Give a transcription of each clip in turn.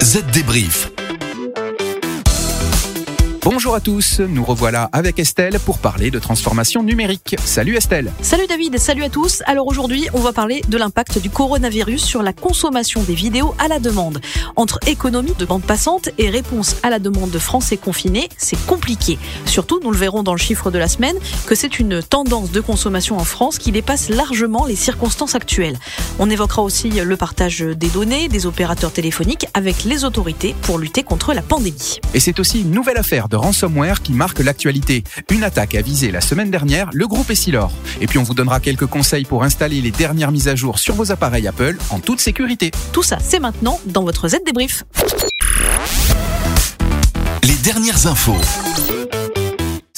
Z débrief. Bonjour à tous, nous revoilà avec Estelle pour parler de transformation numérique. Salut Estelle. Salut David, salut à tous. Alors aujourd'hui, on va parler de l'impact du coronavirus sur la consommation des vidéos à la demande. Entre économie de bande passante et réponse à la demande de Français confinés, c'est compliqué. Surtout, nous le verrons dans le chiffre de la semaine, que c'est une tendance de consommation en France qui dépasse largement les circonstances actuelles. On évoquera aussi le partage des données des opérateurs téléphoniques avec les autorités pour lutter contre la pandémie. Et c'est aussi une nouvelle affaire de ransomware qui marque l'actualité. Une attaque a visé la semaine dernière le groupe Essilor. Et puis on vous donnera quelques conseils pour installer les dernières mises à jour sur vos appareils Apple en toute sécurité. Tout ça, c'est maintenant dans votre Z débrief. Les dernières infos.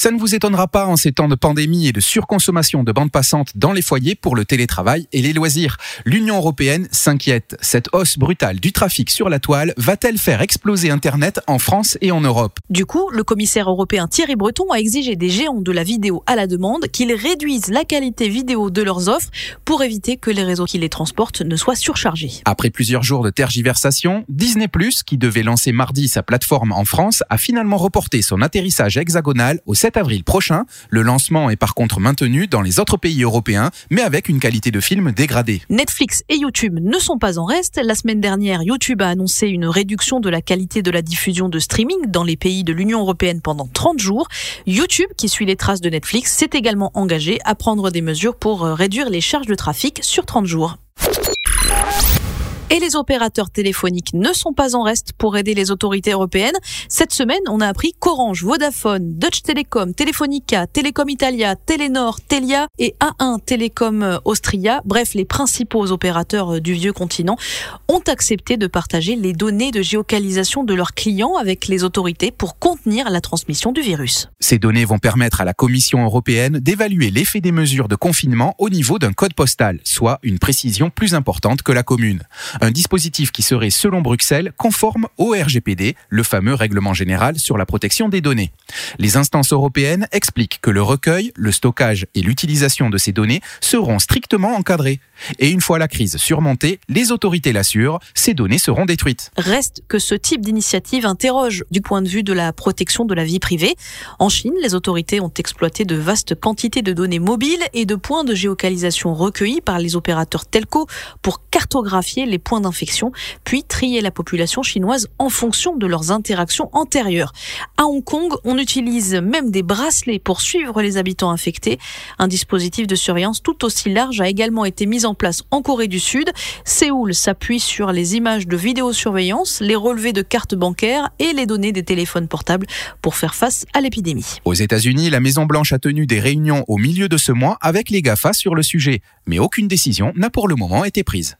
Ça ne vous étonnera pas en ces temps de pandémie et de surconsommation de bandes passantes dans les foyers pour le télétravail et les loisirs. L'Union européenne s'inquiète. Cette hausse brutale du trafic sur la toile va-t-elle faire exploser Internet en France et en Europe? Du coup, le commissaire européen Thierry Breton a exigé des géants de la vidéo à la demande qu'ils réduisent la qualité vidéo de leurs offres pour éviter que les réseaux qui les transportent ne soient surchargés. Après plusieurs jours de tergiversation, Disney+, qui devait lancer mardi sa plateforme en France, a finalement reporté son atterrissage hexagonal au 7 avril prochain. Le lancement est par contre maintenu dans les autres pays européens, mais avec une qualité de film dégradée. Netflix et YouTube ne sont pas en reste. La semaine dernière, YouTube a annoncé une réduction de la qualité de la diffusion de streaming dans les pays de l'Union européenne pendant 30 jours. YouTube, qui suit les traces de Netflix, s'est également engagé à prendre des mesures pour euh, réduire les charges de trafic sur 30 jours. Et les opérateurs téléphoniques ne sont pas en reste pour aider les autorités européennes. Cette semaine, on a appris qu'Orange, Vodafone, Deutsche Telekom, Telefonica, Telecom Italia, Telenor, Telia et A1 Telecom Austria, bref, les principaux opérateurs du vieux continent, ont accepté de partager les données de géocalisation de leurs clients avec les autorités pour contenir la transmission du virus. Ces données vont permettre à la Commission européenne d'évaluer l'effet des mesures de confinement au niveau d'un code postal, soit une précision plus importante que la commune un dispositif qui serait, selon Bruxelles, conforme au RGPD, le fameux règlement général sur la protection des données. Les instances européennes expliquent que le recueil, le stockage et l'utilisation de ces données seront strictement encadrés. Et une fois la crise surmontée, les autorités l'assurent, ces données seront détruites. Reste que ce type d'initiative interroge du point de vue de la protection de la vie privée. En Chine, les autorités ont exploité de vastes quantités de données mobiles et de points de géocalisation recueillis par les opérateurs telco pour cartographier les points d'infection, puis trier la population chinoise en fonction de leurs interactions antérieures. À Hong Kong, on utilise même des bracelets pour suivre les habitants infectés. Un dispositif de surveillance tout aussi large a également été mis en place en Corée du Sud. Séoul s'appuie sur les images de vidéosurveillance, les relevés de cartes bancaires et les données des téléphones portables pour faire face à l'épidémie. Aux États-Unis, la Maison-Blanche a tenu des réunions au milieu de ce mois avec les GAFA sur le sujet, mais aucune décision n'a pour le moment été prise.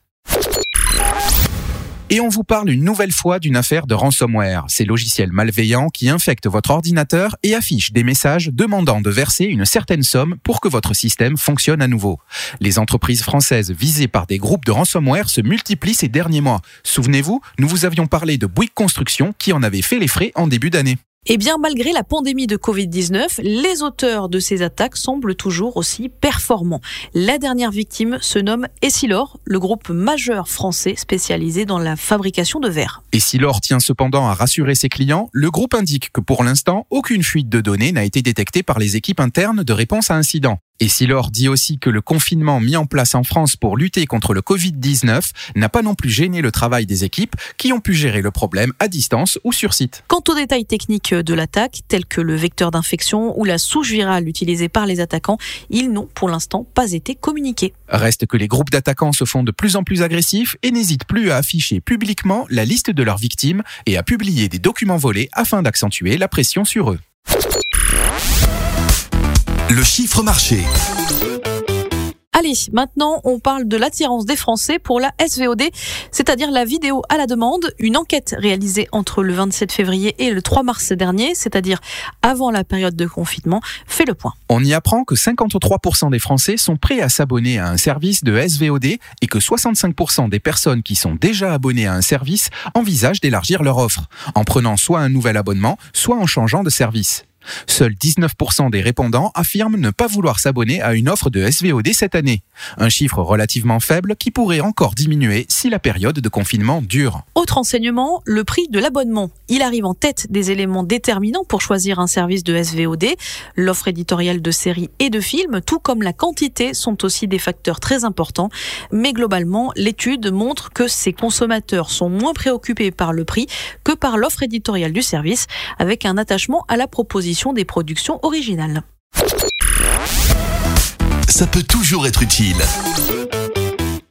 Et on vous parle une nouvelle fois d'une affaire de ransomware, ces logiciels malveillants qui infectent votre ordinateur et affichent des messages demandant de verser une certaine somme pour que votre système fonctionne à nouveau. Les entreprises françaises visées par des groupes de ransomware se multiplient ces derniers mois. Souvenez-vous, nous vous avions parlé de Bouygues Construction qui en avait fait les frais en début d'année. Eh bien, malgré la pandémie de Covid-19, les auteurs de ces attaques semblent toujours aussi performants. La dernière victime se nomme Essilor, le groupe majeur français spécialisé dans la fabrication de verre. Essilor tient cependant à rassurer ses clients. Le groupe indique que pour l'instant, aucune fuite de données n'a été détectée par les équipes internes de réponse à incident. Et Silor dit aussi que le confinement mis en place en France pour lutter contre le Covid-19 n'a pas non plus gêné le travail des équipes qui ont pu gérer le problème à distance ou sur site. Quant aux détails techniques de l'attaque, tels que le vecteur d'infection ou la souche virale utilisée par les attaquants, ils n'ont pour l'instant pas été communiqués. Reste que les groupes d'attaquants se font de plus en plus agressifs et n'hésitent plus à afficher publiquement la liste de leurs victimes et à publier des documents volés afin d'accentuer la pression sur eux. Le chiffre marché. Allez, maintenant on parle de l'attirance des Français pour la SVOD, c'est-à-dire la vidéo à la demande. Une enquête réalisée entre le 27 février et le 3 mars dernier, c'est-à-dire avant la période de confinement, fait le point. On y apprend que 53% des Français sont prêts à s'abonner à un service de SVOD et que 65% des personnes qui sont déjà abonnées à un service envisagent d'élargir leur offre, en prenant soit un nouvel abonnement, soit en changeant de service. Seuls 19% des répondants affirment ne pas vouloir s'abonner à une offre de SVOD cette année. Un chiffre relativement faible qui pourrait encore diminuer si la période de confinement dure. Autre enseignement, le prix de l'abonnement. Il arrive en tête des éléments déterminants pour choisir un service de SVOD. L'offre éditoriale de séries et de films, tout comme la quantité, sont aussi des facteurs très importants. Mais globalement, l'étude montre que ces consommateurs sont moins préoccupés par le prix que par l'offre éditoriale du service, avec un attachement à la proposition des productions originales. Ça peut toujours être utile.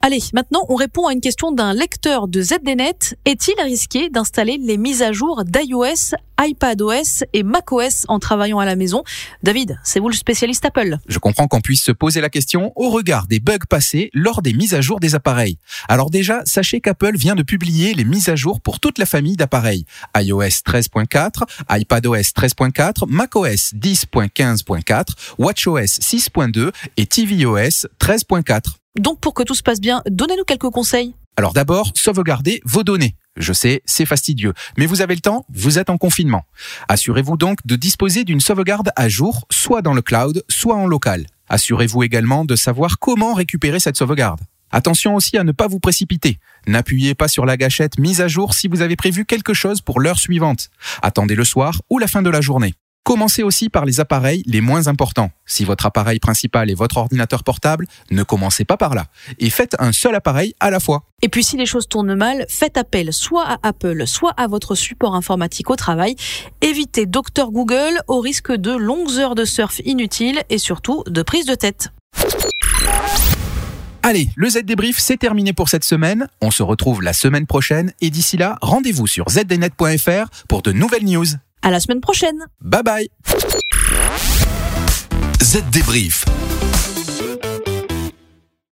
Allez, maintenant on répond à une question d'un lecteur de ZDNet. Est-il risqué d'installer les mises à jour d'iOS, iPadOS et macOS en travaillant à la maison? David, c'est vous le spécialiste Apple. Je comprends qu'on puisse se poser la question au regard des bugs passés lors des mises à jour des appareils. Alors déjà, sachez qu'Apple vient de publier les mises à jour pour toute la famille d'appareils. iOS 13.4, iPadOS 13.4, macOS 10.15.4, WatchOS 6.2 et tvOS 13.4. Donc pour que tout se passe bien, donnez-nous quelques conseils. Alors d'abord, sauvegardez vos données. Je sais, c'est fastidieux, mais vous avez le temps, vous êtes en confinement. Assurez-vous donc de disposer d'une sauvegarde à jour, soit dans le cloud, soit en local. Assurez-vous également de savoir comment récupérer cette sauvegarde. Attention aussi à ne pas vous précipiter. N'appuyez pas sur la gâchette mise à jour si vous avez prévu quelque chose pour l'heure suivante. Attendez le soir ou la fin de la journée. Commencez aussi par les appareils les moins importants. Si votre appareil principal est votre ordinateur portable, ne commencez pas par là. Et faites un seul appareil à la fois. Et puis si les choses tournent mal, faites appel soit à Apple, soit à votre support informatique au travail. Évitez Dr Google au risque de longues heures de surf inutiles et surtout de prise de tête. Allez, le Z débrief, c'est terminé pour cette semaine. On se retrouve la semaine prochaine et d'ici là, rendez-vous sur zdnet.fr pour de nouvelles news. À la semaine prochaine. Bye bye. Z débrief.